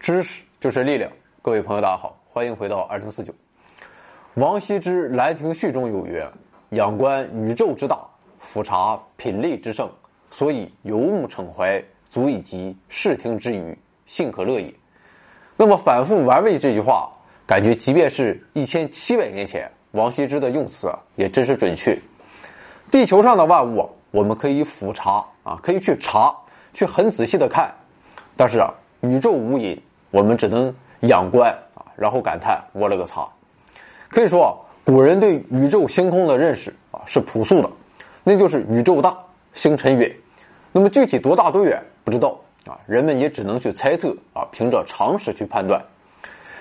知识就是力量。各位朋友，大家好，欢迎回到二零四九。王羲之《兰亭序》中有曰：“仰观宇宙之大，俯察品类之盛，所以游目骋怀，足以及视听之娱，幸可乐也。”那么反复玩味这句话，感觉即便是一千七百年前，王羲之的用词也真是准确。地球上的万物，我们可以俯察啊，可以去查，去很仔细的看。但是啊，宇宙无垠，我们只能仰观啊，然后感叹我勒个擦。可以说，古人对宇宙星空的认识啊是朴素的，那就是宇宙大，星辰远。那么具体多大多远不知道啊，人们也只能去猜测啊，凭着常识去判断。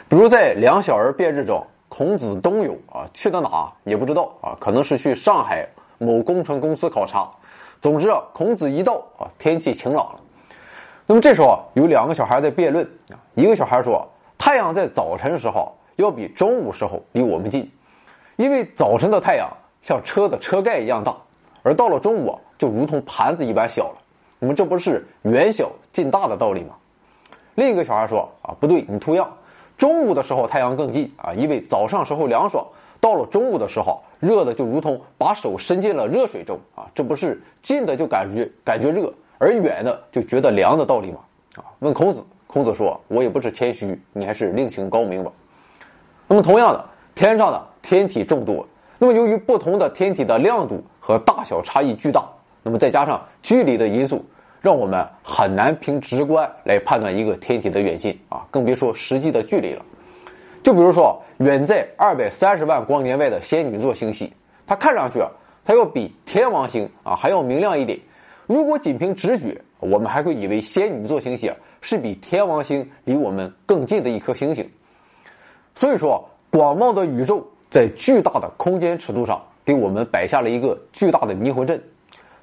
比如在《两小儿辩日》中，孔子东游啊，去的哪也不知道啊，可能是去上海某工程公司考察。总之啊，孔子一到啊，天气晴朗了。那么这时候有两个小孩在辩论啊，一个小孩说，太阳在早晨时候。要比中午时候离我们近，因为早晨的太阳像车的车盖一样大，而到了中午就如同盘子一般小了。那么这不是远小近大的道理吗？另一个小孩说：“啊，不对，你图样。中午的时候太阳更近啊，因为早上时候凉爽，到了中午的时候热的就如同把手伸进了热水中啊，这不是近的就感觉感觉热，而远的就觉得凉的道理吗？”啊，问孔子，孔子说：“我也不是谦虚，你还是另请高明吧。”那么，同样的，天上的天体众多。那么，由于不同的天体的亮度和大小差异巨大，那么再加上距离的因素，让我们很难凭直观来判断一个天体的远近啊，更别说实际的距离了。就比如说，远在二百三十万光年外的仙女座星系，它看上去啊，它要比天王星啊还要明亮一点。如果仅凭直觉，我们还会以为仙女座星系啊是比天王星离我们更近的一颗星星。所以说，广袤的宇宙在巨大的空间尺度上给我们摆下了一个巨大的迷魂阵。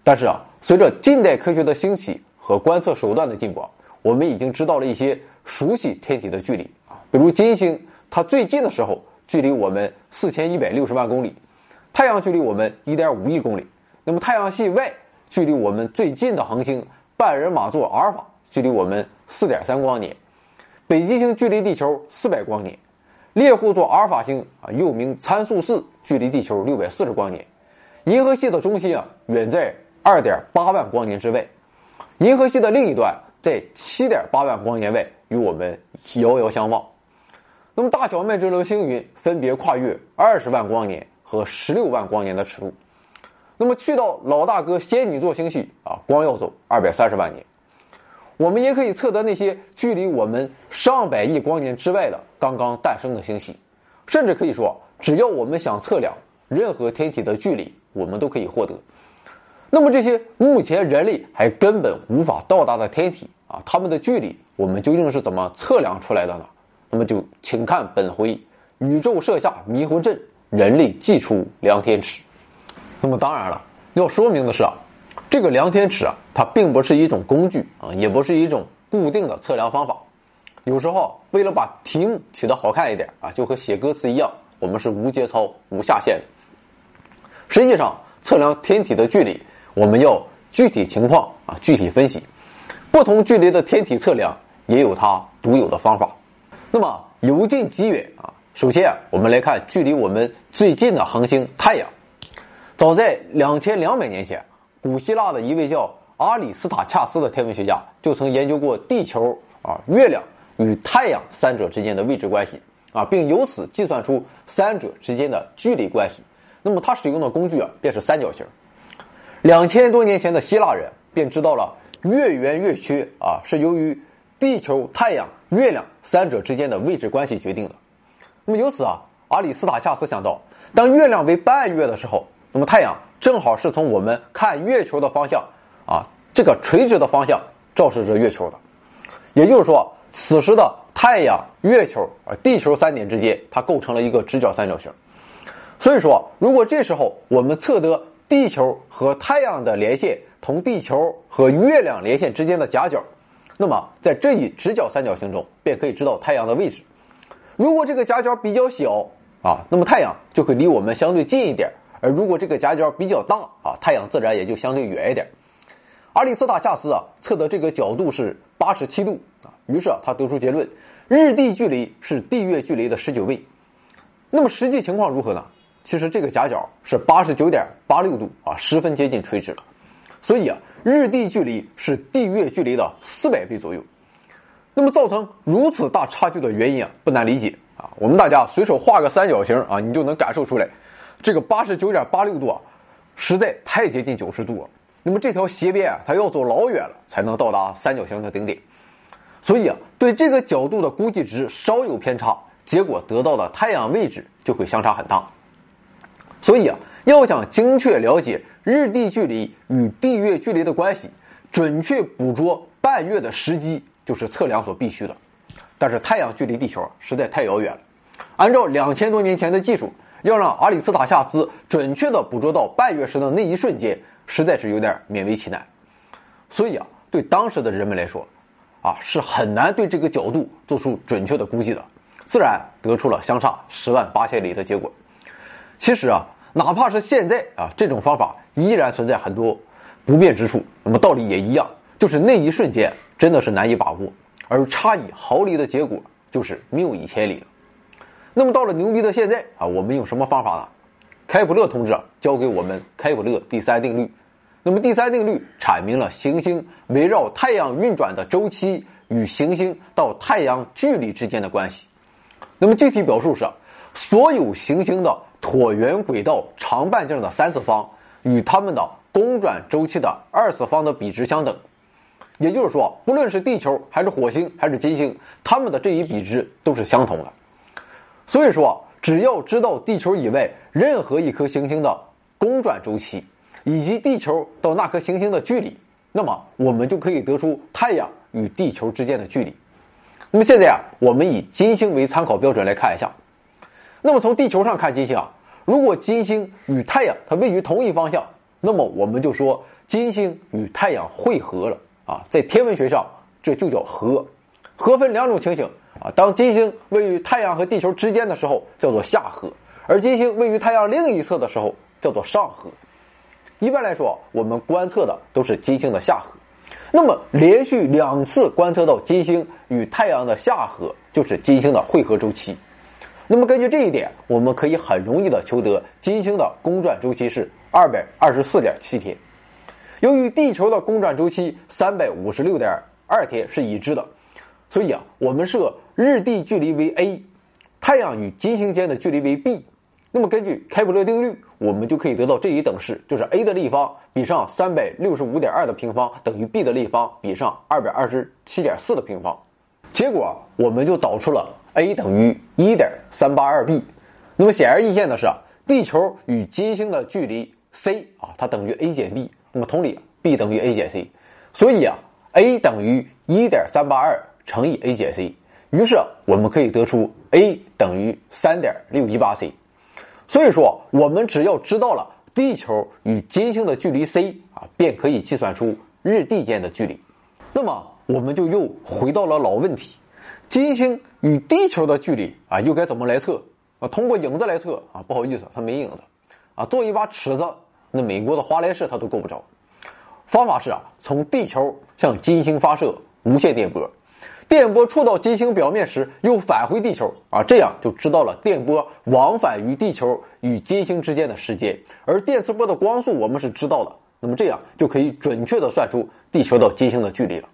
但是啊，随着近代科学的兴起和观测手段的进步，我们已经知道了一些熟悉天体的距离啊，比如金星，它最近的时候距离我们四千一百六十万公里，太阳距离我们一点五亿公里。那么太阳系外 距离我们最近的恒星半人马座阿尔法距离我们四点三光年，北极星距离地球四百光年。猎户座阿尔法星啊，又名参宿四，距离地球六百四十光年。银河系的中心啊，远在二点八万光年之外。银河系的另一端在七点八万光年外，与我们遥遥相望。那么大小麦哲伦星云分别跨越二十万光年和十六万光年的尺度。那么去到老大哥仙女座星系啊，光要走二百三十万年。我们也可以测得那些距离我们上百亿光年之外的刚刚诞生的星系，甚至可以说，只要我们想测量任何天体的距离，我们都可以获得。那么这些目前人类还根本无法到达的天体啊，它们的距离我们究竟是怎么测量出来的呢？那么就请看本回宇宙设下迷魂阵，人类祭出量天尺。那么当然了，要说明的是啊。这个量天尺啊，它并不是一种工具啊，也不是一种固定的测量方法。有时候为了把题目起得好看一点啊，就和写歌词一样，我们是无节操、无下限的。实际上，测量天体的距离，我们要具体情况啊具体分析。不同距离的天体测量也有它独有的方法。那么由近及远啊，首先我们来看距离我们最近的恒星太阳。早在两千两百年前。古希腊的一位叫阿里斯塔恰斯的天文学家就曾研究过地球、啊月亮与太阳三者之间的位置关系啊，并由此计算出三者之间的距离关系。那么他使用的工具啊，便是三角形。两千多年前的希腊人便知道了月圆月缺啊，是由于地球、太阳、月亮三者之间的位置关系决定的。那么由此啊，阿里斯塔恰斯想到，当月亮为半月的时候，那么太阳。正好是从我们看月球的方向啊，这个垂直的方向照射着月球的，也就是说，此时的太阳、月球啊、地球三点之间，它构成了一个直角三角形。所以说，如果这时候我们测得地球和太阳的连线同地球和月亮连线之间的夹角，那么在这一直角三角形中，便可以知道太阳的位置。如果这个夹角比较小啊，那么太阳就会离我们相对近一点。而如果这个夹角比较大啊，太阳自然也就相对远一点。阿里斯塔恰斯啊测的这个角度是八十七度啊，于是啊他得出结论：日地距离是地月距离的十九倍。那么实际情况如何呢？其实这个夹角是八十九点八六度啊，十分接近垂直了。所以啊，日地距离是地月距离的四百倍左右。那么造成如此大差距的原因啊，不难理解啊。我们大家随手画个三角形啊，你就能感受出来，这个八十九点八六度啊，实在太接近九十度了。那么这条斜边啊，它要走老远了才能到达三角形的顶点。所以啊，对这个角度的估计值稍有偏差，结果得到的太阳位置就会相差很大。所以啊，要想精确了解日地距离与地月距离的关系，准确捕捉半月的时机，就是测量所必须的。但是太阳距离地球实在太遥远了，按照两千多年前的技术，要让阿里斯塔夏斯准确的捕捉到半月时的那一瞬间，实在是有点勉为其难。所以啊，对当时的人们来说，啊，是很难对这个角度做出准确的估计的，自然得出了相差十万八千里的结果。其实啊，哪怕是现在啊，这种方法依然存在很多不便之处。那么道理也一样，就是那一瞬间真的是难以把握，而差以毫厘的结果就是谬以千里了。那么到了牛逼的现在啊，我们用什么方法呢？开普勒同志啊教给我们开普勒第三定律。那么第三定律阐明了行星围绕太阳运转的周期与行星到太阳距离之间的关系。那么具体表述是，所有行星的椭圆轨道长半径的三次方与它们的公转周期的二次方的比值相等。也就是说，不论是地球还是火星还是金星，它们的这一比值都是相同的。所以说，只要知道地球以外任何一颗行星的公转周期。以及地球到那颗行星的距离，那么我们就可以得出太阳与地球之间的距离。那么现在啊，我们以金星为参考标准来看一下。那么从地球上看金星啊，如果金星与太阳它位于同一方向，那么我们就说金星与太阳汇合了啊。在天文学上，这就叫合。合分两种情形啊，当金星位于太阳和地球之间的时候，叫做下合；而金星位于太阳另一侧的时候，叫做上合。一般来说，我们观测的都是金星的下合，那么连续两次观测到金星与太阳的下合，就是金星的汇合周期。那么根据这一点，我们可以很容易的求得金星的公转周期是二百二十四点七天。由于地球的公转周期三百五十六点二天是已知的，所以啊，我们设日地距离为 a，太阳与金星间的距离为 b。那么根据开普勒定律，我们就可以得到这一等式，就是 a 的立方比上三百六十五点二的平方等于 b 的立方比上二百二十七点四的平方。结果我们就导出了 a 等于一点三八二 b。那么显而易见的是，地球与金星的距离 c 啊，它等于 a 减 b。那么同理，b 等于 a 减 c。所以啊，a 等于一点三八二乘以 a 减 c。于是我们可以得出 a 等于三点六一八 c。所以说，我们只要知道了地球与金星的距离 c 啊，便可以计算出日地间的距离。那么，我们就又回到了老问题：金星与地球的距离啊，又该怎么来测？啊，通过影子来测啊？不好意思，它没影子啊。做一把尺子，那美国的华莱士它都够不着。方法是啊，从地球向金星发射无线电波。电波触到金星表面时，又返回地球啊，这样就知道了电波往返于地球与金星之间的时间。而电磁波的光速我们是知道的，那么这样就可以准确的算出地球到金星的距离了。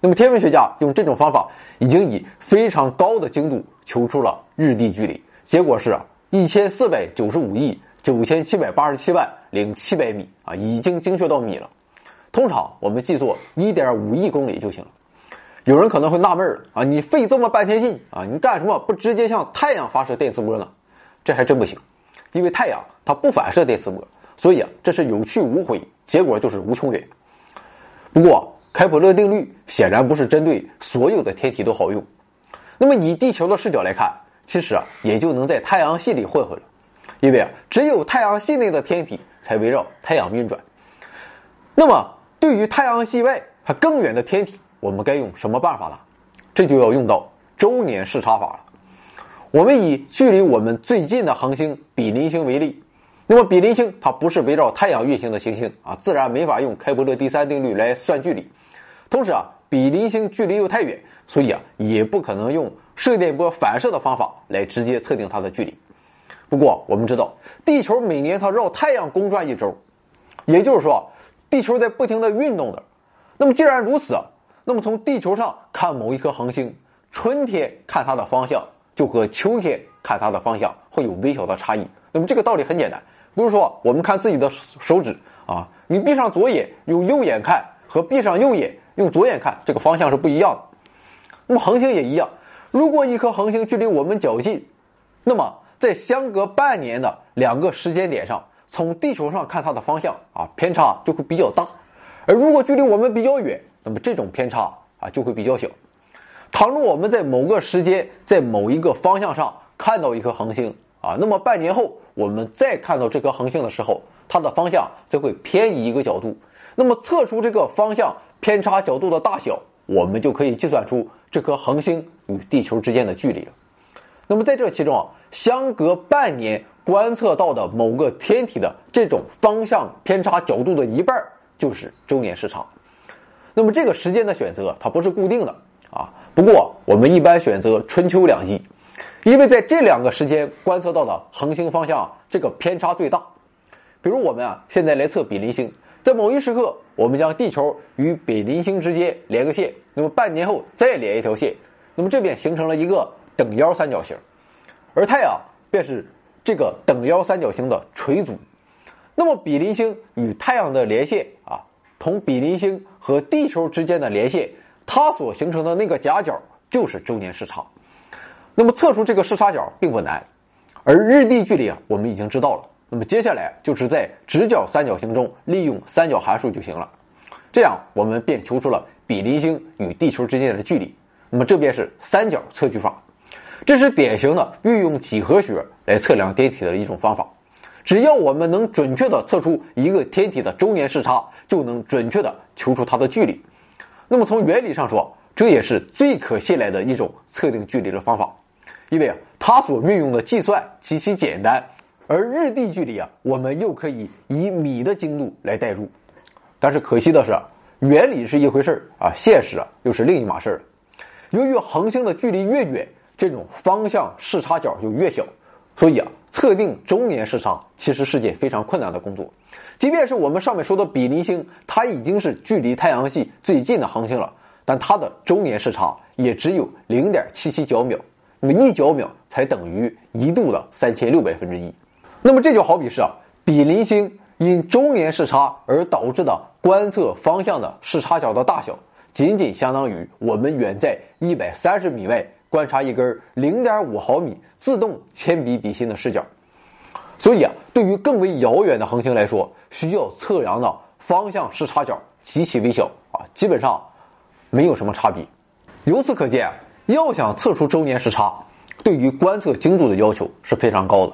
那么天文学家用这种方法，已经以非常高的精度求出了日地距离，结果是啊一千四百九十五亿九千七百八十七万零七百米啊，已经精确到米了。通常我们记作一点五亿公里就行了。有人可能会纳闷儿啊，你费这么半天劲啊，你干什么不直接向太阳发射电磁波呢？这还真不行，因为太阳它不反射电磁波，所以啊，这是有去无回，结果就是无穷远。不过开普勒定律显然不是针对所有的天体都好用。那么以地球的视角来看，其实啊，也就能在太阳系里混混了，因为啊，只有太阳系内的天体才围绕太阳运转。那么对于太阳系外它更远的天体，我们该用什么办法呢？这就要用到周年视差法了。我们以距离我们最近的恒星比邻星为例，那么比邻星它不是围绕太阳运行的行星啊，自然没法用开普勒第三定律来算距离。同时啊，比邻星距离又太远，所以啊，也不可能用射电波反射的方法来直接测定它的距离。不过我们知道，地球每年它绕太阳公转一周，也就是说，地球在不停的运动的。那么既然如此，那么从地球上看某一颗恒星，春天看它的方向就和秋天看它的方向会有微小的差异。那么这个道理很简单，不是说我们看自己的手指啊，你闭上左眼用右眼看和闭上右眼用左眼看，这个方向是不一样的。那么恒星也一样，如果一颗恒星距离我们较近，那么在相隔半年的两个时间点上，从地球上看它的方向啊偏差就会比较大，而如果距离我们比较远，那么这种偏差啊就会比较小。倘若我们在某个时间在某一个方向上看到一颗恒星啊，那么半年后我们再看到这颗恒星的时候，它的方向则会偏移一个角度。那么测出这个方向偏差角度的大小，我们就可以计算出这颗恒星与地球之间的距离了。那么在这其中啊，相隔半年观测到的某个天体的这种方向偏差角度的一半就是周年视差。那么这个时间的选择它不是固定的啊，不过我们一般选择春秋两季，因为在这两个时间观测到的恒星方向这个偏差最大。比如我们啊现在来测比邻星，在某一时刻我们将地球与比邻星之间连个线，那么半年后再连一条线，那么这边形成了一个。等腰三角形，而太阳便是这个等腰三角形的垂足。那么比邻星与太阳的连线，同比邻星和地球之间的连线，它所形成的那个夹角就是周年视差。那么测出这个视差角并不难，而日地距离啊，我们已经知道了。那么接下来就是在直角三角形中利用三角函数就行了。这样我们便求出了比邻星与地球之间的距离。那么这便是三角测距法。这是典型的运用几何学来测量天体的一种方法。只要我们能准确的测出一个天体的周年视差，就能准确的求出它的距离。那么从原理上说，这也是最可信赖的一种测定距离的方法，因为它所运用的计算极其简单。而日地距离啊，我们又可以以米的精度来代入。但是可惜的是，原理是一回事儿啊，现实啊又是另一码事儿。由于恒星的距离越远，这种方向视差角就越小，所以啊，测定周年视差其实是件非常困难的工作。即便是我们上面说的比邻星，它已经是距离太阳系最近的恒星了，但它的周年视差也只有零点七七角秒，那么一角秒才等于一度的三千六百分之一。那么这就好比是啊，比邻星因周年视差而导致的观测方向的视差角的大小，仅仅相当于我们远在一百三十米外。观察一根零点五毫米自动铅笔笔芯的视角，所以啊，对于更为遥远的恒星来说，需要测量的方向视差角极其微小啊，基本上没有什么差别。由此可见，要想测出周年视差，对于观测精度的要求是非常高的。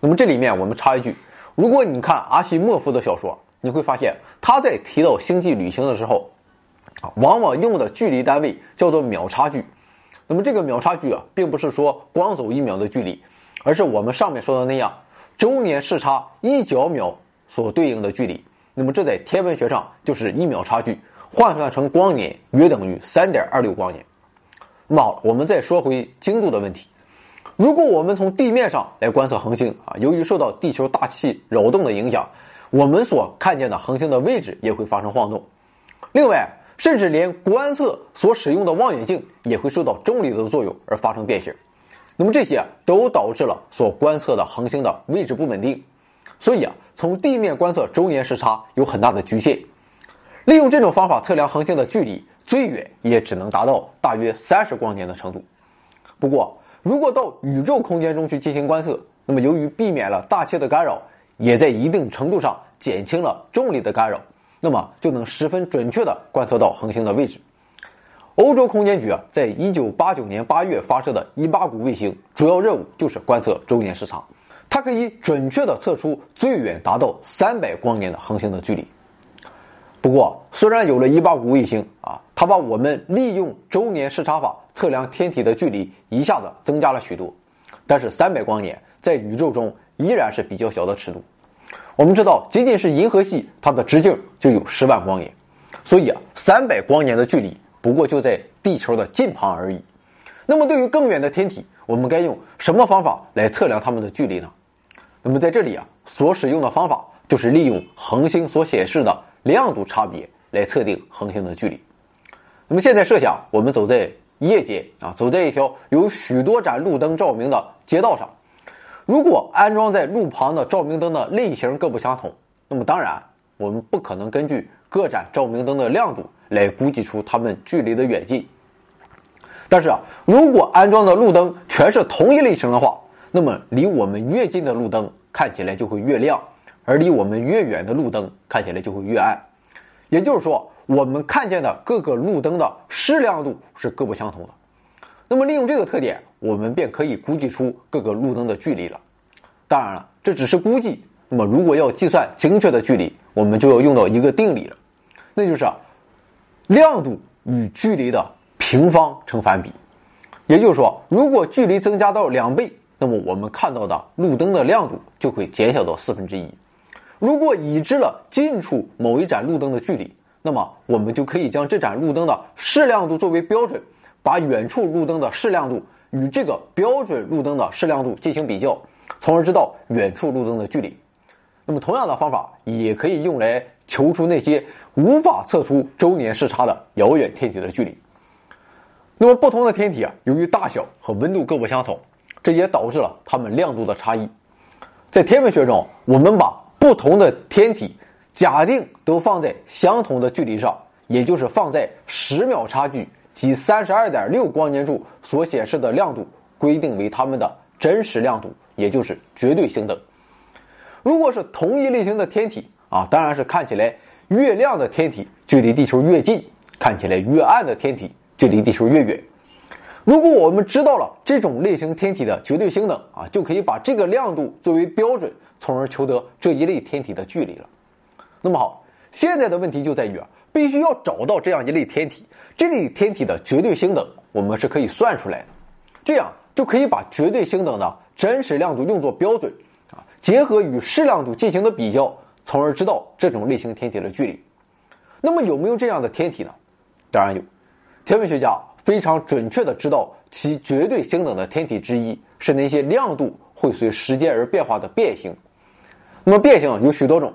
那么这里面我们插一句，如果你看阿西莫夫的小说，你会发现他在提到星际旅行的时候，啊，往往用的距离单位叫做秒差距。那么这个秒差距啊，并不是说光走一秒的距离，而是我们上面说的那样，周年视差一角秒所对应的距离。那么这在天文学上就是一秒差距，换算成光年约等于三点二六光年。那么，我们再说回精度的问题。如果我们从地面上来观测恒星啊，由于受到地球大气扰动的影响，我们所看见的恒星的位置也会发生晃动。另外，甚至连观测所使用的望远镜也会受到重力的作用而发生变形，那么这些都导致了所观测的恒星的位置不稳定。所以啊，从地面观测周年视差有很大的局限。利用这种方法测量恒星的距离，最远也只能达到大约三十光年的程度。不过，如果到宇宙空间中去进行观测，那么由于避免了大气的干扰，也在一定程度上减轻了重力的干扰。那么就能十分准确地观测到恒星的位置。欧洲空间局啊，在一九八九年八月发射的伊巴谷卫星，主要任务就是观测周年视差。它可以准确地测出最远达到三百光年的恒星的距离。不过，虽然有了伊巴谷卫星啊，它把我们利用周年视差法测量天体的距离一下子增加了许多，但是三百光年在宇宙中依然是比较小的尺度。我们知道，仅仅是银河系，它的直径就有十万光年，所以啊，三百光年的距离不过就在地球的近旁而已。那么对于更远的天体，我们该用什么方法来测量它们的距离呢？那么在这里啊，所使用的方法就是利用恒星所显示的亮度差别来测定恒星的距离。那么现在设想，我们走在夜间啊，走在一条有许多盏路灯照明的街道上，如果安装在路旁的照明灯的类型各不相同，那么当然我们不可能根据各盏照明灯的亮度来估计出它们距离的远近。但是啊，如果安装的路灯全是同一类型的话，那么离我们越近的路灯看起来就会越亮，而离我们越远的路灯看起来就会越暗。也就是说，我们看见的各个路灯的视亮度是各不相同的。那么利用这个特点，我们便可以估计出各个路灯的距离了。当然了，这只是估计。那么如果要计算精确的距离，我们就要用到一个定理了，那就是亮度与距离的平方成反比。也就是说，如果距离增加到两倍。那么我们看到的路灯的亮度就会减小到四分之一。如果已知了近处某一盏路灯的距离，那么我们就可以将这盏路灯的视亮度作为标准，把远处路灯的视亮度与这个标准路灯的视亮度进行比较，从而知道远处路灯的距离。那么同样的方法也可以用来求出那些无法测出周年视差的遥远天体的距离。那么不同的天体啊，由于大小和温度各不相同。这也导致了它们亮度的差异。在天文学中，我们把不同的天体假定都放在相同的距离上，也就是放在十秒差距及三十二点六光年柱所显示的亮度，规定为它们的真实亮度，也就是绝对星等。如果是同一类型的天体啊，当然是看起来越亮的天体距离地球越近，看起来越暗的天体距离地球越远。如果我们知道了这种类型天体的绝对星等啊，就可以把这个亮度作为标准，从而求得这一类天体的距离了。那么好，现在的问题就在于啊，必须要找到这样一类天体，这类天体的绝对星等我们是可以算出来的，这样就可以把绝对星等的真实亮度用作标准啊，结合与视亮度进行的比较，从而知道这种类型天体的距离。那么有没有这样的天体呢？当然有，天文学家。非常准确的知道其绝对星等的天体之一是那些亮度会随时间而变化的变星。那么变星有许多种，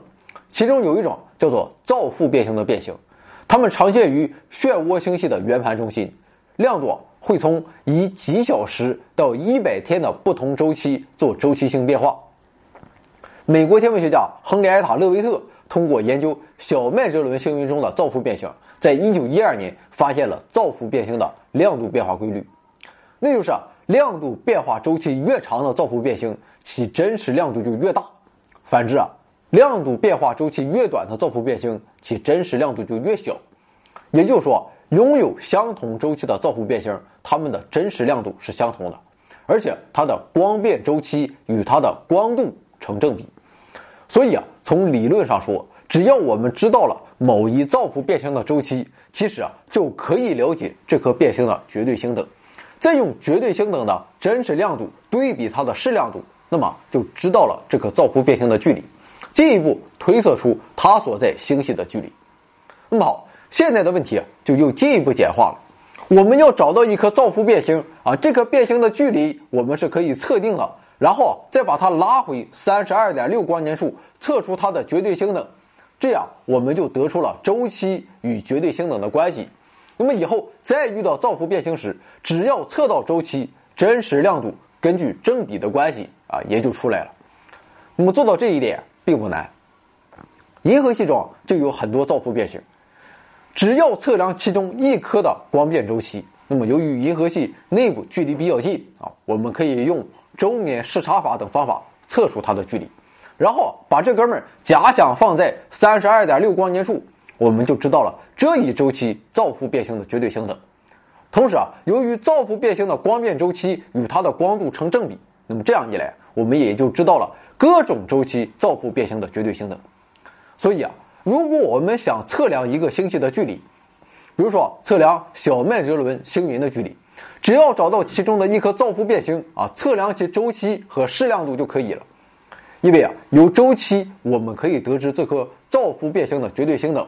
其中有一种叫做造父变星的变星，它们常见于漩涡星系的圆盘中心，亮度会从以几小时到一百天的不同周期做周期性变化。美国天文学家亨利埃塔勒维特通过研究小麦哲伦星云中的造父变星。在一九一二年，发现了造父变星的亮度变化规律，那就是亮度变化周期越长的造父变星，其真实亮度就越大；反之啊，亮度变化周期越短的造父变星，其真实亮度就越小。也就是说，拥有相同周期的造父变星，它们的真实亮度是相同的，而且它的光变周期与它的光度成正比。所以啊，从理论上说，只要我们知道了。某一造父变星的周期，其实啊就可以了解这颗变星的绝对星等，再用绝对星等的真实亮度对比它的视亮度，那么就知道了这颗造父变星的距离，进一步推测出它所在星系的距离。那么好，现在的问题就又进一步简化了，我们要找到一颗造父变星啊，这颗变星的距离我们是可以测定的，然后再把它拉回三十二点六光年数，测出它的绝对星等。这样我们就得出了周期与绝对星等的关系。那么以后再遇到造父变星时，只要测到周期，真实亮度根据正比的关系啊，也就出来了。那么做到这一点并不难。银河系中就有很多造父变星，只要测量其中一颗的光变周期，那么由于银河系内部距离比较近啊，我们可以用周年视差法等方法测出它的距离。然后把这哥们儿假想放在三十二点六光年处，我们就知道了这一周期造父变星的绝对星等。同时啊，由于造父变星的光变周期与它的光度成正比，那么这样一来，我们也就知道了各种周期造父变星的绝对星等。所以啊，如果我们想测量一个星系的距离，比如说测量小麦哲伦星云的距离，只要找到其中的一颗造父变星啊，测量其周期和视亮度就可以了。因为啊，有周期我们可以得知这颗造父变星的绝对星等，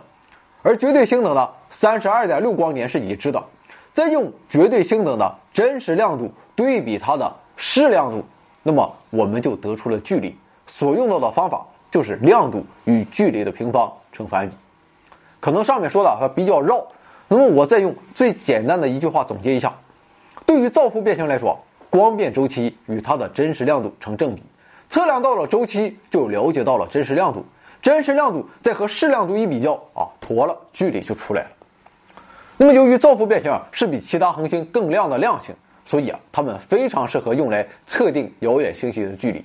而绝对星等呢三十二点六光年是已知的，再用绝对星等的真实亮度对比它的视亮度，那么我们就得出了距离。所用到的方法就是亮度与距离的平方成反比。可能上面说的还比较绕，那么我再用最简单的一句话总结一下：对于造幅变星来说，光变周期与它的真实亮度成正比。测量到了周期，就了解到了真实亮度。真实亮度再和视亮度一比较啊，妥了，距离就出来了。那么由于造幅变星是比其他恒星更亮的亮星，所以啊，它们非常适合用来测定遥远星系的距离。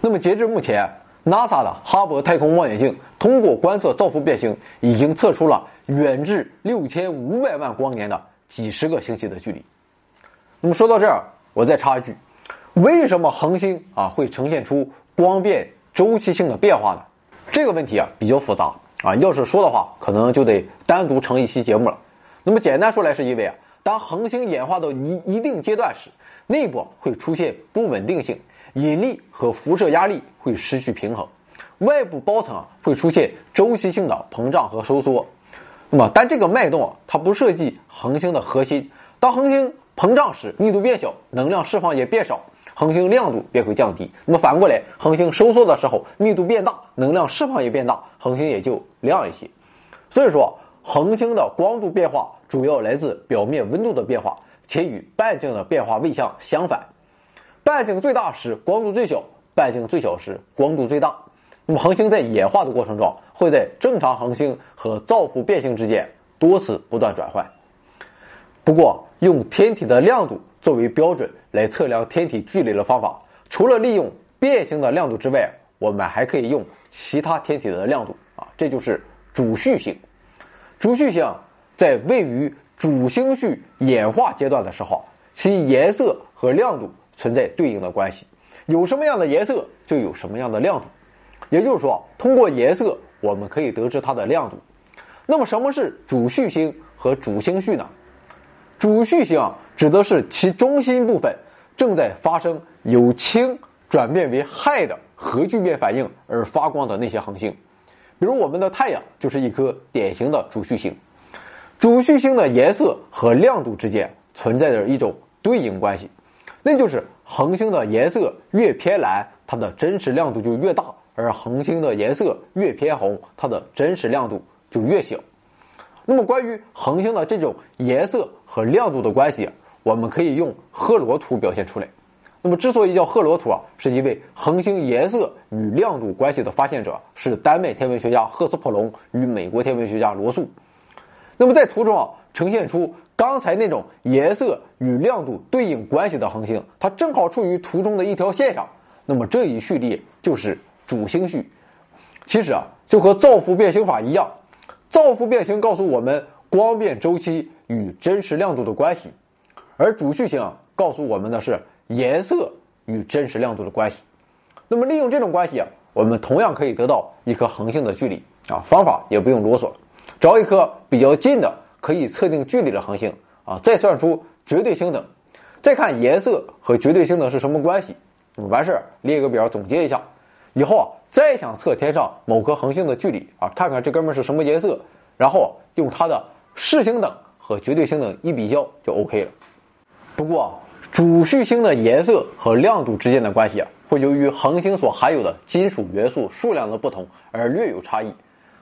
那么截至目前，NASA 的哈勃太空望远镜通过观测造父变星，已经测出了远至六千五百万光年的几十个星系的距离。那么说到这儿，我再插一句：为什么恒星啊会呈现出光变周期性的变化呢？这个问题啊比较复杂啊，要是说的话，可能就得单独成一期节目了。那么简单说来，是因为啊，当恒星演化到一一定阶段时，内部会出现不稳定性，引力和辐射压力会失去平衡，外部包层会出现周期性的膨胀和收缩。那么，但这个脉动啊，它不涉及恒星的核心。当恒星膨胀时，密度变小，能量释放也变少，恒星亮度便会降低。那么反过来，恒星收缩的时候，密度变大，能量释放也变大，恒星也就亮一些。所以说。恒星的光度变化主要来自表面温度的变化，且与半径的变化位相相反。半径最大时光度最小，半径最小时光度最大。那么恒星在演化的过程中，会在正常恒星和造幅变星之间多次不断转换。不过，用天体的亮度作为标准来测量天体距离的方法，除了利用变星的亮度之外，我们还可以用其他天体的亮度啊，这就是主序星。主序星在位于主星序演化阶段的时候，其颜色和亮度存在对应的关系，有什么样的颜色就有什么样的亮度。也就是说，通过颜色我们可以得知它的亮度。那么，什么是主序星和主星序呢？主序星指的是其中心部分正在发生由氢转变为氦的核聚变反应而发光的那些恒星。比如我们的太阳就是一颗典型的主序星，主序星的颜色和亮度之间存在着一种对应关系，那就是恒星的颜色越偏蓝，它的真实亮度就越大；而恒星的颜色越偏红，它的真实亮度就越小。那么关于恒星的这种颜色和亮度的关系，我们可以用赫罗图表现出来。那么，之所以叫赫罗图啊，是因为恒星颜色与亮度关系的发现者是丹麦天文学家赫斯普隆与美国天文学家罗素。那么，在图中啊，呈现出刚才那种颜色与亮度对应关系的恒星，它正好处于图中的一条线上。那么，这一序列就是主星序。其实啊，就和造幅变星法一样，造幅变星告诉我们光变周期与真实亮度的关系，而主序星告诉我们的是。颜色与真实亮度的关系，那么利用这种关系啊，我们同样可以得到一颗恒星的距离啊。方法也不用啰嗦了，找一颗比较近的可以测定距离的恒星啊，再算出绝对星等，再看颜色和绝对星等是什么关系，完事儿列个表总结一下，以后啊再想测天上某颗恒星的距离啊，看看这哥们是什么颜色，然后用它的视星等和绝对星等一比较就 OK 了。不过啊。主序星的颜色和亮度之间的关系啊，会由于恒星所含有的金属元素数量的不同而略有差异。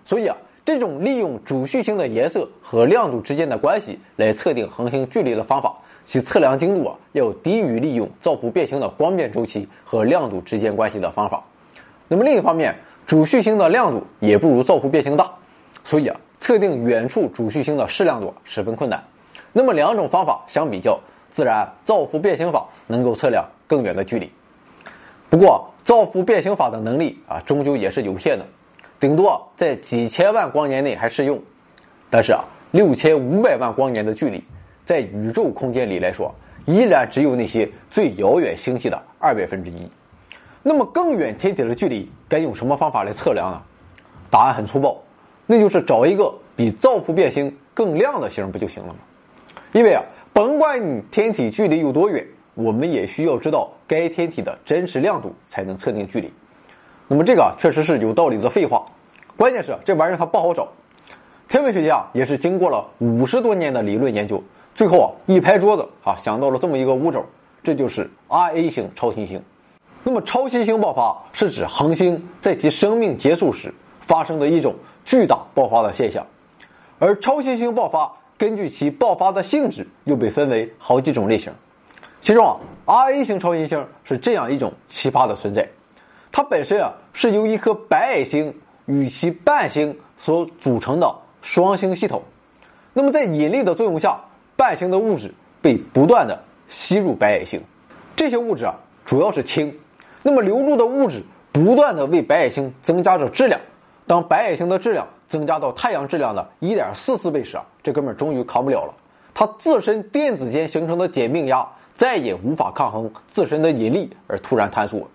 所以啊，这种利用主序星的颜色和亮度之间的关系来测定恒星距离的方法，其测量精度啊要低于利用造幅变星的光变周期和亮度之间关系的方法。那么另一方面，主序星的亮度也不如造幅变星大，所以啊，测定远处主序星的视亮度十分困难。那么两种方法相比较。自然造幅变星法能够测量更远的距离，不过造幅变星法的能力啊，终究也是有限的，顶多在几千万光年内还适用。但是啊，六千五百万光年的距离，在宇宙空间里来说，依然只有那些最遥远星系的二百分之一。那么更远天体的距离该用什么方法来测量呢？答案很粗暴，那就是找一个比造父变星更亮的星不就行了吗？因为啊。甭管你天体距离有多远，我们也需要知道该天体的真实亮度才能测定距离。那么这个确实是有道理的废话。关键是这玩意儿它不好找。天文学家也是经过了五十多年的理论研究，最后啊一拍桌子啊想到了这么一个物种，这就是 R A 型超新星。那么超新星爆发是指恒星在其生命结束时发生的一种巨大爆发的现象，而超新星爆发根据其爆发的性质又被分为好几种类型，其中啊 R A 型超新星是这样一种奇葩的存在，它本身啊是由一颗白矮星与其伴星所组成的双星系统，那么在引力的作用下，伴星的物质被不断的吸入白矮星，这些物质啊主要是氢。那么流入的物质不断的为白矮星增加着质量，当白矮星的质量增加到太阳质量的1.44倍时啊，这哥们儿终于扛不了了，它自身电子间形成的简并压再也无法抗衡自身的引力而突然坍缩，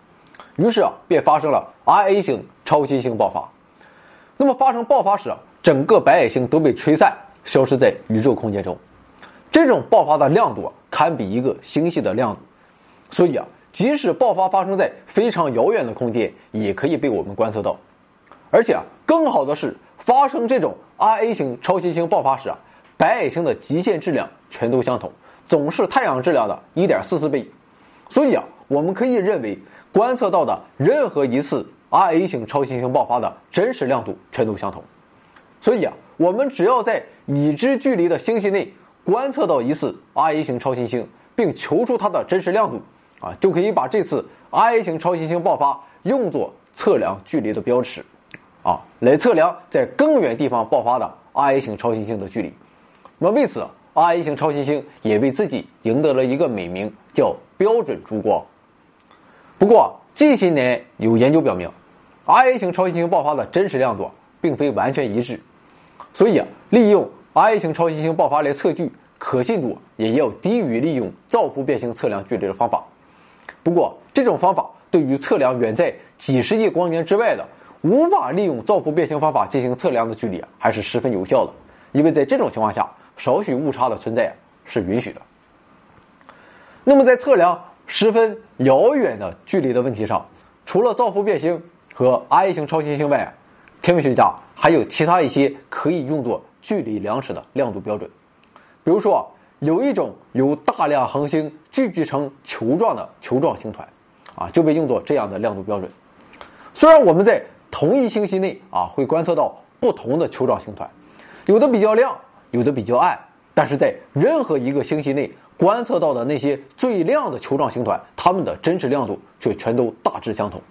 于是啊，便发生了 R A 型超新星爆发。那么发生爆发时啊，整个白矮星都被吹散，消失在宇宙空间中，这种爆发的亮度啊堪比一个星系的亮度，所以啊。即使爆发发生在非常遥远的空间，也可以被我们观测到。而且啊，更好的是，发生这种 R A 型超新星爆发时啊，白矮星的极限质量全都相同，总是太阳质量的1.44倍。所以啊，我们可以认为，观测到的任何一次 R A 型超新星爆发的真实亮度全都相同。所以啊，我们只要在已知距离的星系内观测到一次 R A 型超新星，并求出它的真实亮度。啊，就可以把这次 R A 型超新星爆发用作测量距离的标尺，啊，来测量在更远地方爆发的 R A 型超新星的距离。那么为此，R A 型超新星也为自己赢得了一个美名，叫标准烛光。不过近些年有研究表明，I 型超新星爆发的真实亮度并非完全一致，所以啊，利用 I 型超新星爆发来测距，可信度也要低于利用造父变星测量距离的方法。不过，这种方法对于测量远在几十亿光年之外的、无法利用造父变形方法进行测量的距离，还是十分有效的。因为在这种情况下，少许误差的存在是允许的。那么，在测量十分遥远的距离的问题上，除了造父变星和 I 型超新星外，天文学家还有其他一些可以用作距离量尺的亮度标准，比如说。有一种由大量恒星聚集成球状的球状星团，啊，就被用作这样的亮度标准。虽然我们在同一星系内啊会观测到不同的球状星团，有的比较亮，有的比较暗，但是在任何一个星系内观测到的那些最亮的球状星团，它们的真实亮度却全都大致相同。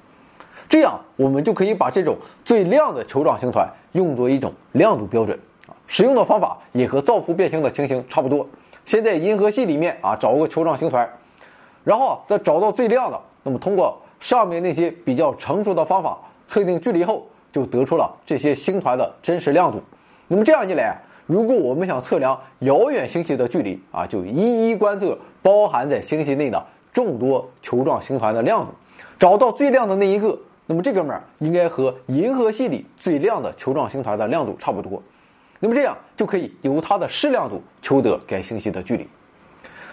这样，我们就可以把这种最亮的球状星团用作一种亮度标准。啊，使用的方法也和造父变星的情形差不多。先在银河系里面啊找个球状星团，然后再找到最亮的，那么通过上面那些比较成熟的方法测定距离后，就得出了这些星团的真实亮度。那么这样一来，如果我们想测量遥远星系的距离啊，就一一观测包含在星系内的众多球状星团的亮度，找到最亮的那一个，那么这哥们儿应该和银河系里最亮的球状星团的亮度差不多。那么这样就可以由它的视亮度求得该星系的距离。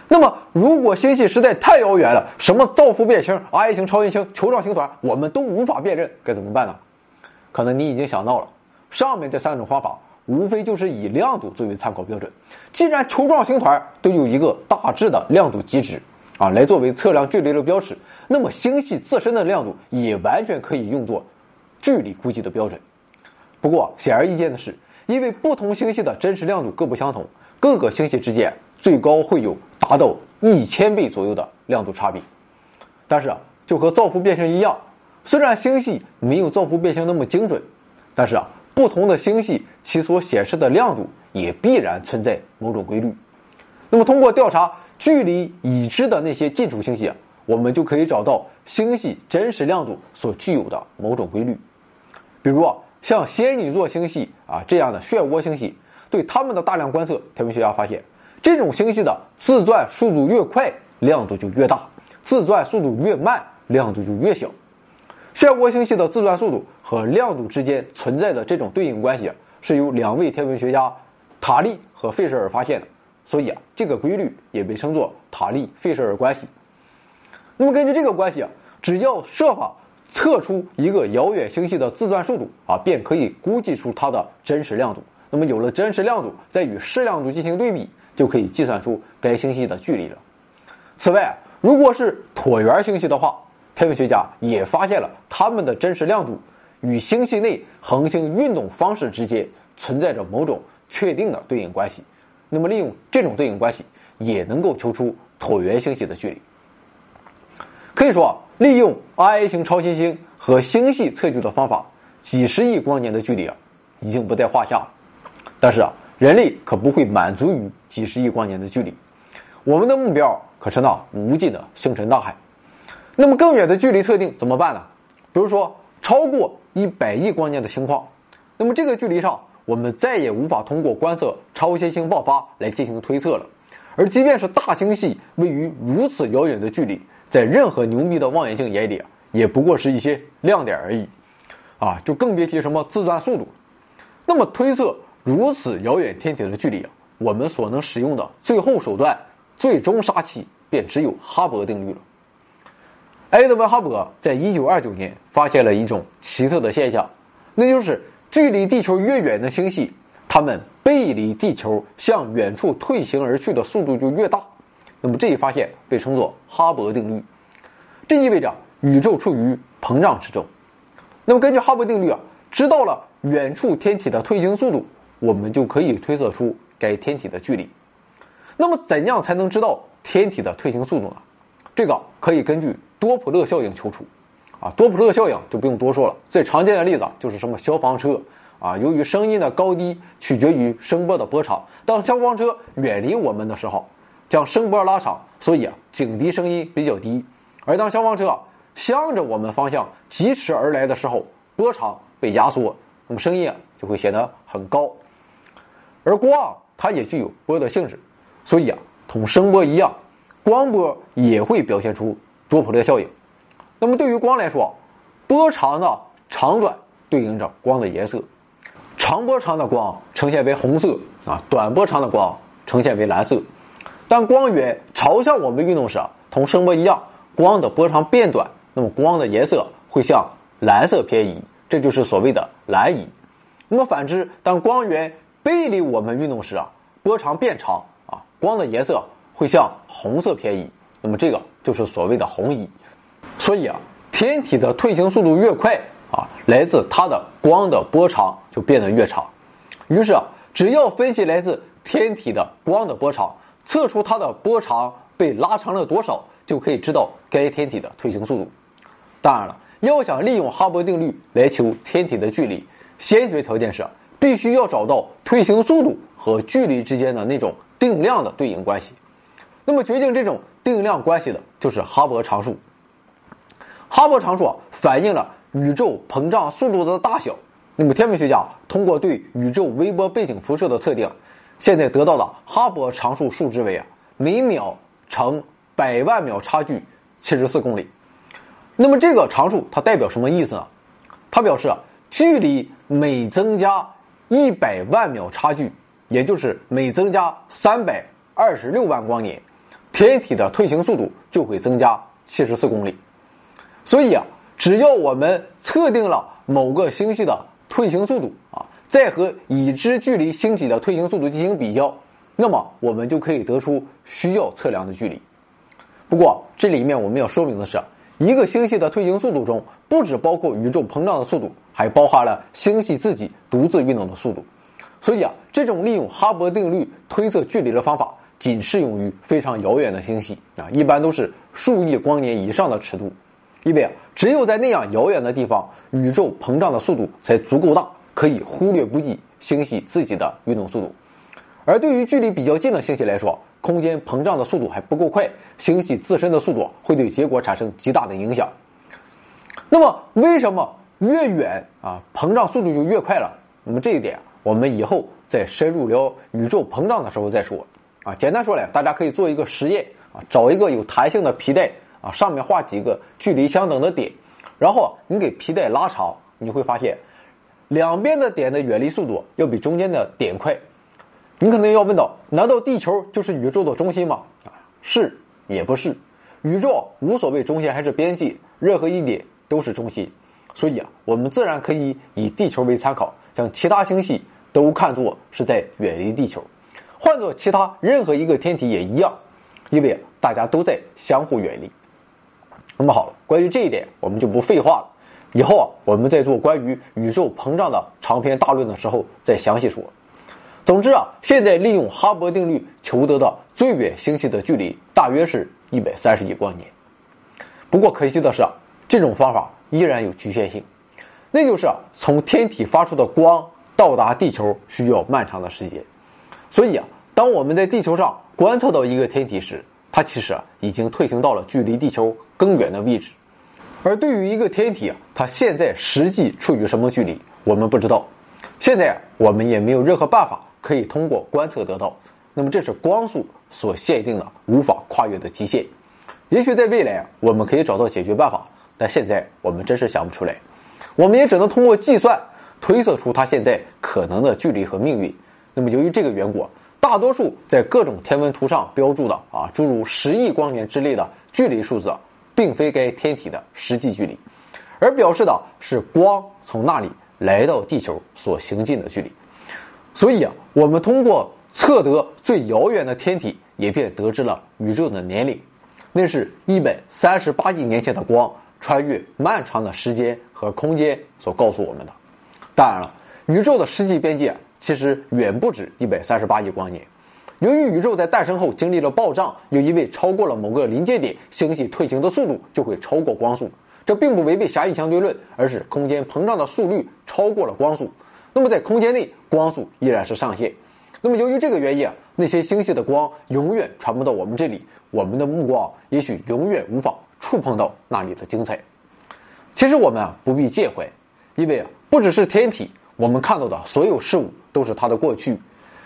那么，如果星系实在太遥远了，什么造父变星、I 型超新星、球状星团，我们都无法辨认，该怎么办呢？可能你已经想到了，上面这三种方法无非就是以亮度作为参考标准。既然球状星团都有一个大致的亮度极值啊，来作为测量距离的标尺，那么星系自身的亮度也完全可以用作距离估计的标准。不过，显而易见的是。因为不同星系的真实亮度各不相同，各个星系之间最高会有达到一千倍左右的亮度差别。但是啊，就和造父变星一样，虽然星系没有造父变星那么精准，但是啊，不同的星系其所显示的亮度也必然存在某种规律。那么，通过调查距离已知的那些近处星系，我们就可以找到星系真实亮度所具有的某种规律，比如啊。像仙女座星系啊这样的漩涡星系，对它们的大量观测，天文学家发现，这种星系的自转速度越快，亮度就越大；自转速度越慢，亮度就越小。漩涡星系的自转速度和亮度之间存在的这种对应关系，是由两位天文学家塔利和费舍尔发现的，所以啊，这个规律也被称作塔利费舍尔关系。那么根据这个关系啊，只要设法。测出一个遥远星系的自转速度啊，便可以估计出它的真实亮度。那么有了真实亮度，再与视亮度进行对比，就可以计算出该星系的距离了。此外，如果是椭圆星系的话，天文学家也发现了它们的真实亮度与星系内恒星运动方式之间存在着某种确定的对应关系。那么，利用这种对应关系，也能够求出椭圆星系的距离。可以说，利用 I A 型超新星和星系测距的方法，几十亿光年的距离啊，已经不在话下了。但是啊，人类可不会满足于几十亿光年的距离，我们的目标可是那无尽的星辰大海。那么更远的距离测定怎么办呢？比如说超过一百亿光年的情况，那么这个距离上，我们再也无法通过观测超新星爆发来进行推测了。而即便是大星系位于如此遥远的距离，在任何牛逼的望远镜眼里，也不过是一些亮点而已，啊，就更别提什么自转速度。那么推测如此遥远天体的距离，我们所能使用的最后手段、最终杀器便只有哈勃定律了。埃德温·哈勃在一九二九年发现了一种奇特的现象，那就是距离地球越远的星系，它们背离地球向远处退行而去的速度就越大。那么这一发现被称作哈勃定律，这意味着宇宙处于膨胀之中。那么根据哈勃定律啊，知道了远处天体的退行速度，我们就可以推测出该天体的距离。那么怎样才能知道天体的退行速度呢？这个可以根据多普勒效应求出。啊，多普勒效应就不用多说了，最常见的例子就是什么消防车啊，由于声音的高低取决于声波的波长，当消防车远离我们的时候。将声波拉长，所以啊，警笛声音比较低；而当消防车向着我们方向疾驰而来的时候，波长被压缩，那么声音啊就会显得很高。而光它也具有波的性质，所以啊，同声波一样，光波也会表现出多普勒效应。那么对于光来说，波长的长短对应着光的颜色，长波长的光呈现为红色啊，短波长的光呈现为蓝色。当光源朝向我们运动时，同声波一样，光的波长变短，那么光的颜色会向蓝色偏移，这就是所谓的蓝移。那么反之，当光源背离我们运动时啊，波长变长啊，光的颜色会向红色偏移，那么这个就是所谓的红移。所以啊，天体的退行速度越快啊，来自它的光的波长就变得越长。于是啊，只要分析来自天体的光的波长。测出它的波长被拉长了多少，就可以知道该天体的退行速度。当然了，要想利用哈勃定律来求天体的距离，先决条件是必须要找到退行速度和距离之间的那种定量的对应关系。那么决定这种定量关系的就是哈勃常数。哈勃常数反映了宇宙膨胀速度的大小。那么天文学家通过对宇宙微波背景辐射的测定。现在得到的哈勃常数数值为啊每秒乘百万秒差距七十四公里。那么这个常数它代表什么意思呢？它表示距离每增加一百万秒差距，也就是每增加三百二十六万光年，天体的退行速度就会增加七十四公里。所以啊，只要我们测定了某个星系的退行速度啊。再和已知距离星体的退行速度进行比较，那么我们就可以得出需要测量的距离。不过这里面我们要说明的是，一个星系的退行速度中不只包括宇宙膨胀的速度，还包含了星系自己独自运动的速度。所以啊，这种利用哈勃定律推测距离的方法仅适用于非常遥远的星系啊，一般都是数亿光年以上的尺度，因为啊，只有在那样遥远的地方，宇宙膨胀的速度才足够大。可以忽略不计星系自己的运动速度，而对于距离比较近的星系来说，空间膨胀的速度还不够快，星系自身的速度会对结果产生极大的影响。那么，为什么越远啊膨胀速度就越快了？那么这一点我们以后在深入聊宇宙膨胀的时候再说。啊，简单说来，大家可以做一个实验啊，找一个有弹性的皮带啊，上面画几个距离相等的点，然后你给皮带拉长，你会发现。两边的点的远离速度要比中间的点快，你可能要问到：难道地球就是宇宙的中心吗？啊，是也不是，宇宙无所谓中心还是边际，任何一点都是中心。所以啊，我们自然可以以地球为参考，将其他星系都看作是在远离地球，换做其他任何一个天体也一样，因为大家都在相互远离。那么好，关于这一点我们就不废话了，以后啊我们在做关于宇宙膨胀的长篇大论的时候再详细说。总之啊，现在利用哈勃定律求得的最远星系的距离大约是一百三十亿光年。不过可惜的是啊，这种方法依然有局限性，那就是啊，从天体发出的光到达地球需要漫长的时间。所以啊，当我们在地球上观测到一个天体时，它其实啊已经退行到了距离地球更远的位置。而对于一个天体啊，它现在实际处于什么距离，我们不知道。现在我们也没有任何办法。可以通过观测得到，那么这是光速所限定的无法跨越的极限。也许在未来啊我们可以找到解决办法，但现在我们真是想不出来。我们也只能通过计算推测出它现在可能的距离和命运。那么由于这个缘故，大多数在各种天文图上标注的啊诸如十亿光年之类的距离数字，并非该天体的实际距离，而表示的是光从那里来到地球所行进的距离。所以啊，我们通过测得最遥远的天体，也便得知了宇宙的年龄，那是一百三十八亿年前的光穿越漫长的时间和空间所告诉我们的。当然了，宇宙的实际边界其实远不止一百三十八亿光年。由于宇宙在诞生后经历了爆炸，又因为超过了某个临界点，星系退行的速度就会超过光速。这并不违背狭义相对论，而是空间膨胀的速率超过了光速。那么在空间内，光速依然是上限。那么由于这个原因啊，那些星系的光永远传不到我们这里，我们的目光也许永远无法触碰到那里的精彩。其实我们啊不必介怀，因为啊不只是天体，我们看到的所有事物都是它的过去。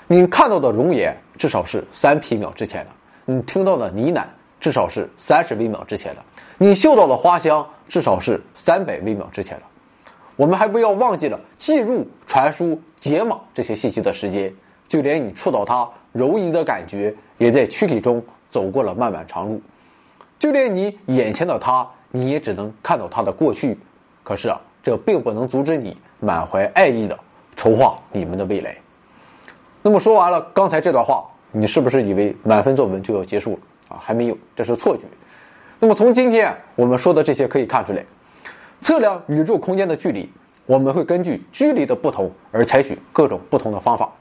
你看到的容颜至少是三皮秒之前的，你听到的呢喃至少是三十微秒之前的，你嗅到的花香至少是三百微秒之前的。我们还不要忘记了记入、传输、解码这些信息的时间，就连你触到它柔仪的感觉，也在躯体中走过了漫漫长路。就连你眼前的它，你也只能看到它的过去。可是啊，这并不能阻止你满怀爱意的筹划你们的未来。那么说完了刚才这段话，你是不是以为满分作文就要结束了啊？还没有，这是错觉。那么从今天我们说的这些可以看出来。测量宇宙空间的距离，我们会根据距离的不同而采取各种不同的方法。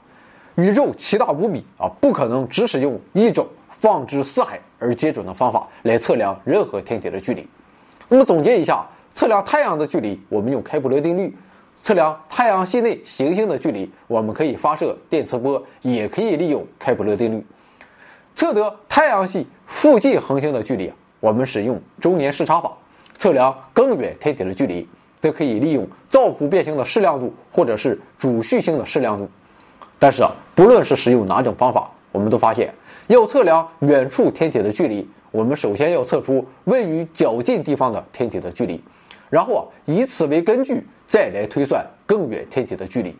宇宙奇大无比啊，不可能只使用一种放之四海而皆准的方法来测量任何天体的距离。那么总结一下，测量太阳的距离，我们用开普勒定律；测量太阳系内行星的距离，我们可以发射电磁波，也可以利用开普勒定律。测得太阳系附近恒星的距离，我们使用周年视差法。测量更远天体的距离，则可以利用造父变星的视亮度或者是主序星的视亮度。但是啊，不论是使用哪种方法，我们都发现，要测量远处天体的距离，我们首先要测出位于较近地方的天体的距离，然后啊，以此为根据再来推算更远天体的距离。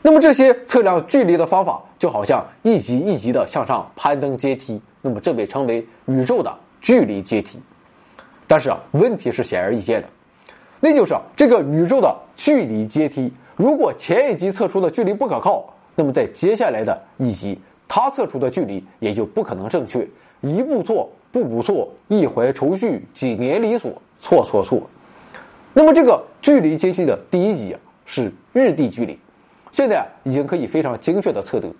那么这些测量距离的方法，就好像一级一级的向上攀登阶梯，那么这被称为宇宙的距离阶梯。但是啊，问题是显而易见的，那就是，这个宇宙的距离阶梯，如果前一级测出的距离不可靠，那么在接下来的一级，它测出的距离也就不可能正确。一步错，步步错，一怀愁绪，几年离索，错错错。那么这个距离阶梯的第一级啊，是日地距离，现在已经可以非常精确的测得，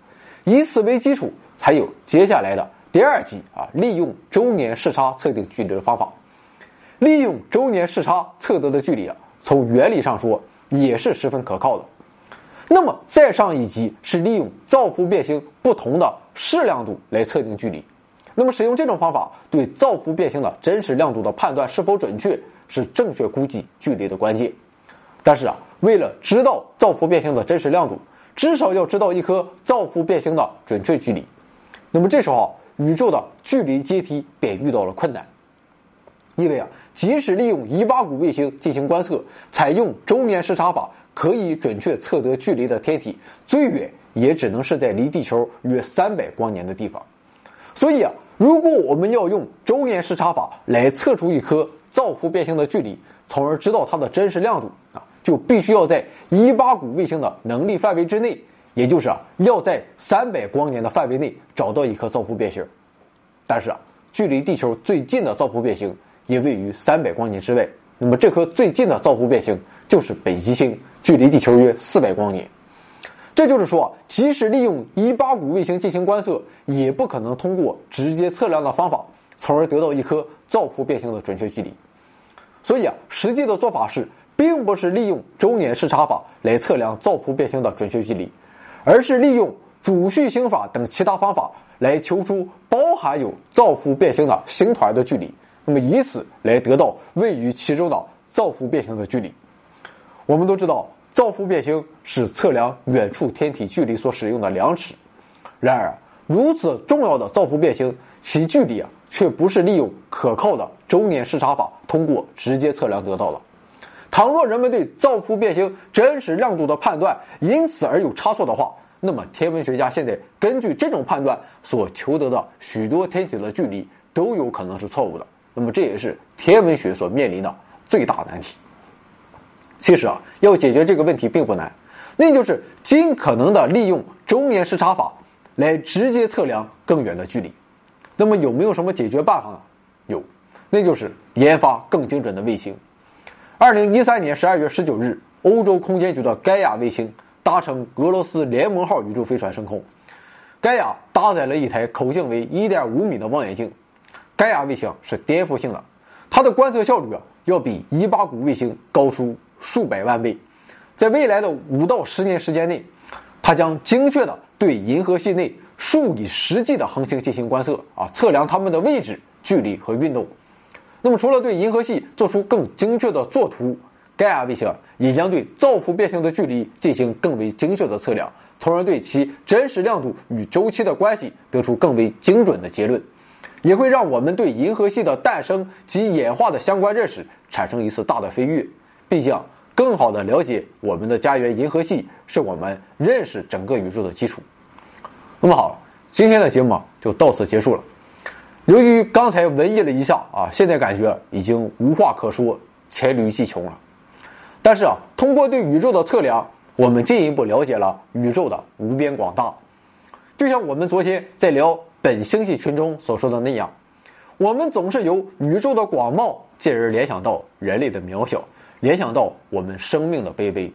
以此为基础，才有接下来的第二级啊，利用周年视差测定距离的方法。利用周年视差测得的距离啊，从原理上说也是十分可靠的。那么再上一级是利用造父变星不同的视亮度来测定距离。那么使用这种方法对造父变星的真实亮度的判断是否准确，是正确估计距离的关键。但是啊，为了知道造父变星的真实亮度，至少要知道一颗造父变星的准确距离。那么这时候，宇宙的距离阶梯便遇到了困难。因为啊，即使利用伊巴谷卫星进行观测，采用周年视差法，可以准确测得距离的天体，最远也只能是在离地球约三百光年的地方。所以啊，如果我们要用周年视差法来测出一颗造父变星的距离，从而知道它的真实亮度啊，就必须要在伊巴谷卫星的能力范围之内，也就是啊，要在三百光年的范围内找到一颗造父变星。但是啊，距离地球最近的造父变星也位于三百光年之外。那么这颗最近的造父变星就是北极星，距离地球约四百光年。这就是说，即使利用伊巴谷卫星进行观测，也不可能通过直接测量的方法，从而得到一颗造父变星的准确距离。所以啊，实际的做法是，并不是利用周年视差法来测量造父变星的准确距离，而是利用主序星法等其他方法来求出包含有造父变星的星团的距离，那么以此来得到位于其中的造父变星的距离。我们都知道。造父变星是测量远处天体距离所使用的量尺，然而如此重要的造父变星，其距离啊却不是利用可靠的周年视差法通过直接测量得到的。倘若人们对造父变星真实亮度的判断因此而有差错的话，那么天文学家现在根据这种判断所求得的许多天体的距离都有可能是错误的。那么这也是天文学所面临的最大难题。其实啊，要解决这个问题并不难，那就是尽可能的利用周年视差法来直接测量更远的距离。那么有没有什么解决办法呢？有，那就是研发更精准的卫星。二零一三年十二月十九日，欧洲空间局的盖亚卫星搭乘俄罗斯联盟号宇宙飞船升空。盖亚搭载了一台口径为一点五米的望远镜。盖亚卫星是颠覆性的，它的观测效率啊要比伊巴谷卫星高出。数百万倍，在未来的五到十年时间内，它将精确的对银河系内数以十计的恒星进行观测啊，测量它们的位置、距离和运动。那么，除了对银河系做出更精确的作图，盖亚卫星也将对造父变星的距离进行更为精确的测量，从而对其真实亮度与周期的关系得出更为精准的结论，也会让我们对银河系的诞生及演化的相关认识产生一次大的飞跃。毕竟，更好的了解我们的家园银河系，是我们认识整个宇宙的基础。那么好，今天的节目就到此结束了。由于刚才文艺了一下啊，现在感觉已经无话可说，黔驴技穷了。但是啊，通过对宇宙的测量，我们进一步了解了宇宙的无边广大。就像我们昨天在聊本星系群中所说的那样，我们总是由宇宙的广袤，进而联想到人类的渺小。联想到我们生命的卑微，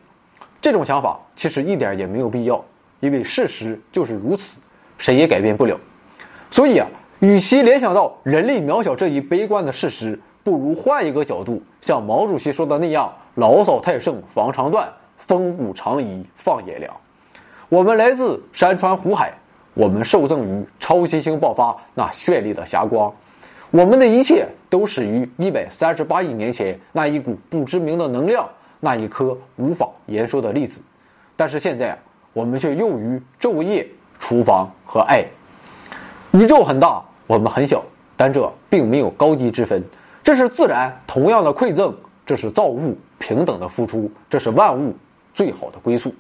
这种想法其实一点也没有必要，因为事实就是如此，谁也改变不了。所以啊，与其联想到人类渺小这一悲观的事实，不如换一个角度，像毛主席说的那样：“牢骚太盛防肠断，风物长宜放眼量。”我们来自山川湖海，我们受赠于超新星爆发那绚丽的霞光。我们的一切都始于一百三十八亿年前那一股不知名的能量，那一颗无法言说的粒子。但是现在，我们却用于昼夜、厨房和爱。宇宙很大，我们很小，但这并没有高低之分。这是自然同样的馈赠，这是造物平等的付出，这是万物最好的归宿。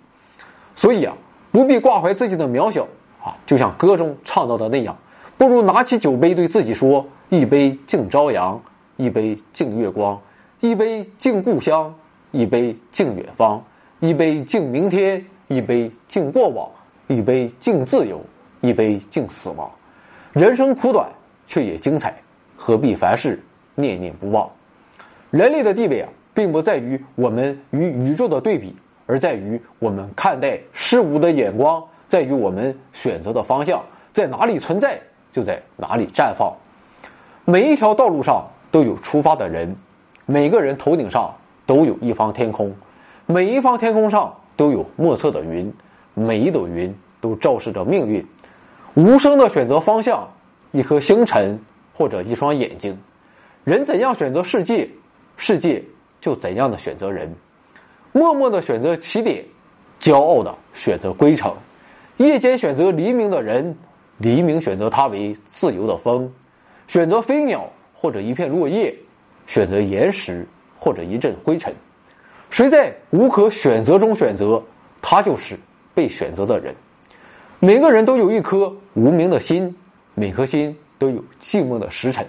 所以啊，不必挂怀自己的渺小啊，就像歌中唱到的那样，不如拿起酒杯对自己说。一杯敬朝阳，一杯敬月光，一杯敬故乡，一杯敬远方，一杯敬明天，一杯敬过往，一杯敬自由，一杯敬死亡。人生苦短，却也精彩，何必凡事念念不忘？人类的地位啊，并不在于我们与宇宙的对比，而在于我们看待事物的眼光，在于我们选择的方向，在哪里存在，就在哪里绽放。每一条道路上都有出发的人，每个人头顶上都有一方天空，每一方天空上都有莫测的云，每一朵云都昭示着命运。无声的选择方向，一颗星辰或者一双眼睛。人怎样选择世界，世界就怎样的选择人。默默的选择起点，骄傲的选择归程。夜间选择黎明的人，黎明选择它为自由的风，选择飞鸟或者一片落叶，选择岩石或者一阵灰尘，谁在无可选择中选择，他就是被选择的人，每个人都有一颗无名的心，每颗心都有寂寞的时辰。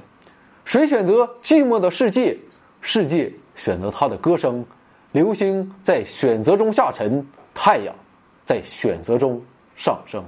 谁选择寂寞的世界，世界选择他的歌声，流星在选择中下沉，太阳在选择中上升。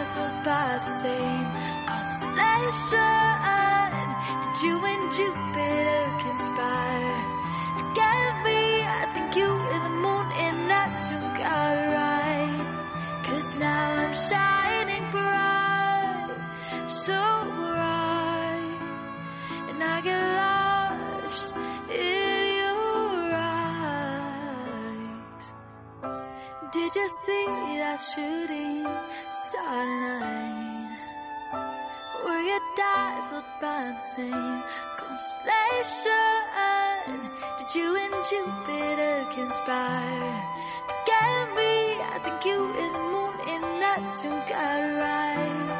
us by the same constellation. Did you and Jupiter conspire together? Did you see that shooting star tonight? Were you dazzled by the same constellation? Did you and Jupiter conspire to get me? I think you and the moon and Neptune got it right.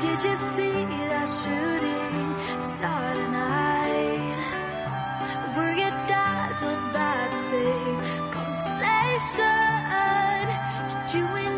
Did you see that shooting star tonight? Were you dazzled by the same you in